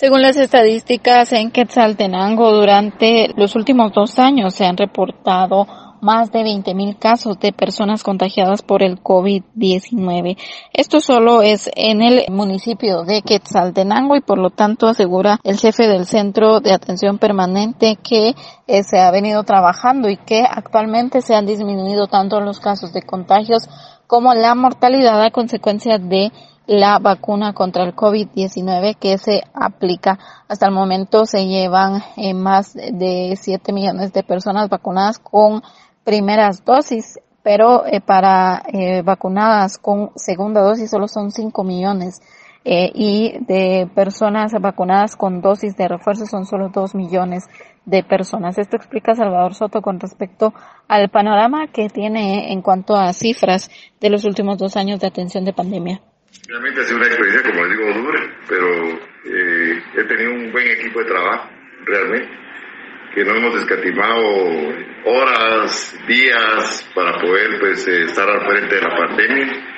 Según las estadísticas en Quetzaltenango, durante los últimos dos años se han reportado más de 20.000 casos de personas contagiadas por el COVID-19. Esto solo es en el municipio de Quetzaltenango y por lo tanto asegura el jefe del Centro de Atención Permanente que eh, se ha venido trabajando y que actualmente se han disminuido tanto los casos de contagios como la mortalidad a consecuencia de la vacuna contra el COVID-19 que se aplica. Hasta el momento se llevan eh, más de 7 millones de personas vacunadas con primeras dosis, pero eh, para eh, vacunadas con segunda dosis solo son 5 millones. y de personas vacunadas con dosis de refuerzo son solo 2 millones de personas. Esto explica Salvador Soto con respecto al panorama que tiene en cuanto a cifras de los últimos dos años de atención de pandemia. Realmente ha sido una experiencia, como les digo, dura, pero eh, he tenido un buen equipo de trabajo, realmente, que no hemos escatimado horas, días para poder pues eh, estar al frente de la pandemia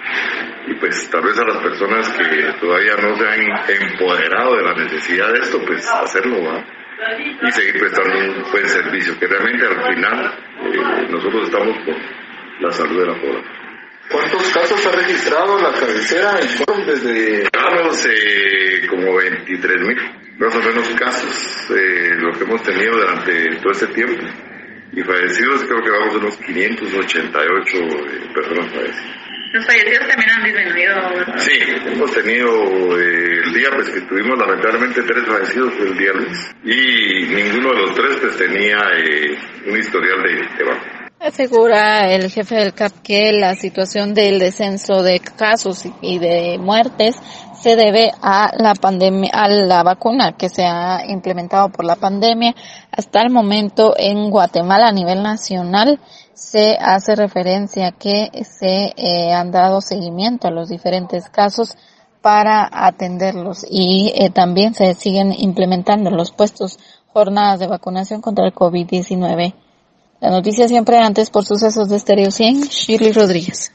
y pues tal vez a las personas que todavía no se han empoderado de la necesidad de esto, pues hacerlo, Y seguir prestando un buen servicio, que realmente al final eh, nosotros estamos por la salud de la población. ¿Cuántos casos ha registrado la cabecera en desde...? Estamos eh, como 23 mil, más o menos casos, eh, lo que hemos tenido durante todo este tiempo. Y fallecidos creo que vamos a unos 588 eh, personas fallecidas. Los fallecidos también han disminuido. Sí, hemos tenido eh, el día pues que tuvimos lamentablemente tres fallecidos el día lunes y ninguno de los tres pues tenía eh, un historial de, de Asegura el jefe del CAP que la situación del descenso de casos y de muertes se debe a la pandemia, a la vacuna que se ha implementado por la pandemia. Hasta el momento en Guatemala a nivel nacional se hace referencia que se eh, han dado seguimiento a los diferentes casos para atenderlos y eh, también se siguen implementando los puestos jornadas de vacunación contra el COVID-19. La noticia siempre antes por sucesos de Estéreo 100, Shirley Rodríguez.